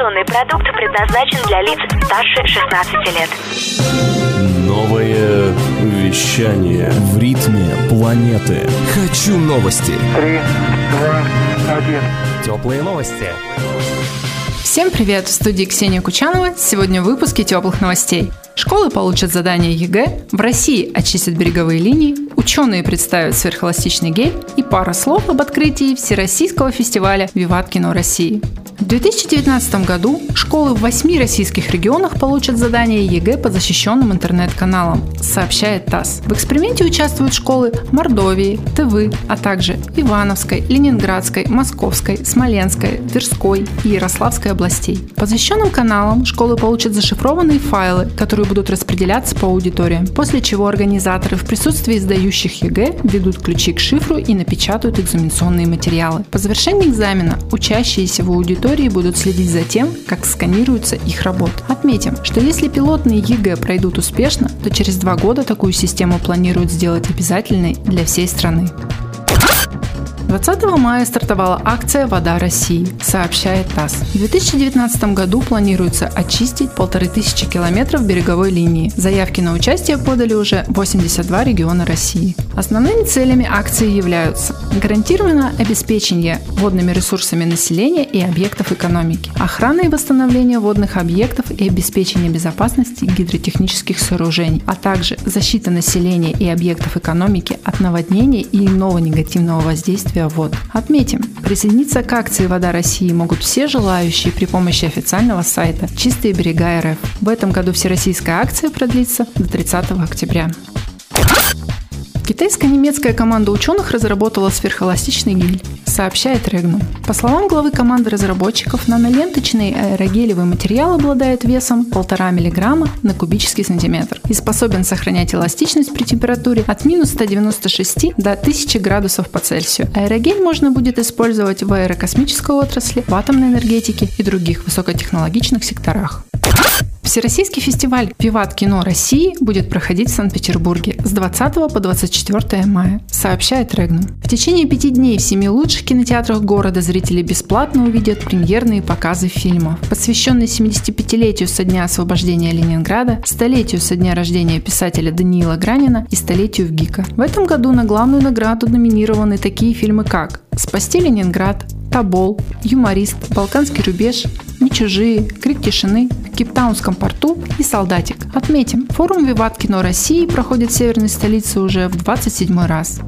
Информационный продукт предназначен для лиц старше 16 лет. Новое вещание в ритме планеты. Хочу новости. Три, два, один. Теплые новости. Всем привет! В студии Ксения Кучанова. Сегодня в выпуске теплых новостей. Школы получат задание ЕГЭ, в России очистят береговые линии, ученые представят сверхэластичный гель и пара слов об открытии Всероссийского фестиваля «Виват Кино России». В 2019 году школы в восьми российских регионах получат задание ЕГЭ по защищенным интернет-каналам, сообщает ТАСС. В эксперименте участвуют школы Мордовии, Тывы, а также Ивановской, Ленинградской, Московской, Смоленской, Тверской и Ярославской областей. По защищенным каналам школы получат зашифрованные файлы, которые будут распределяться по аудиториям, после чего организаторы в присутствии сдающих ЕГЭ введут ключи к шифру и напечатают экзаменационные материалы. По завершении экзамена учащиеся в аудитории аудитории будут следить за тем, как сканируются их работы. Отметим, что если пилотные ЕГЭ пройдут успешно, то через два года такую систему планируют сделать обязательной для всей страны. 20 мая стартовала акция «Вода России», сообщает ТАСС. В 2019 году планируется очистить полторы тысячи километров береговой линии. Заявки на участие подали уже 82 региона России. Основными целями акции являются гарантированное обеспечение водными ресурсами населения и объектов экономики, охрана и восстановление водных объектов и обеспечение безопасности гидротехнических сооружений, а также защита населения и объектов экономики от наводнения и иного негативного воздействия вод. Отметим, присоединиться к акции «Вода России» могут все желающие при помощи официального сайта «Чистые берега РФ». В этом году всероссийская акция продлится до 30 октября. Китайско-немецкая команда ученых разработала сверхэластичный гель, сообщает Регну. По словам главы команды разработчиков, наноленточный аэрогелевый материал обладает весом 1,5 мг на кубический сантиметр и способен сохранять эластичность при температуре от минус 196 до 1000 градусов по Цельсию. Аэрогель можно будет использовать в аэрокосмической отрасли, в атомной энергетике и других высокотехнологичных секторах. Всероссийский фестиваль «Виват кино России» будет проходить в Санкт-Петербурге с 20 по 24 мая, сообщает Регнум. В течение пяти дней в семи лучших кинотеатрах города зрители бесплатно увидят премьерные показы фильмов, посвященные 75-летию со дня освобождения Ленинграда, столетию со дня рождения писателя Даниила Гранина и столетию в ГИКа. В этом году на главную награду номинированы такие фильмы, как «Спасти Ленинград», Тобол, Юморист, Балканский рубеж, Не чужие, Крик тишины, Кейптаунском порту и Солдатик. Отметим, форум Виват Кино России проходит в северной столице уже в 27 раз.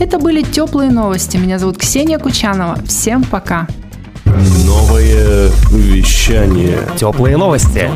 Это были теплые новости. Меня зовут Ксения Кучанова. Всем пока. Новое вещание. Теплые новости.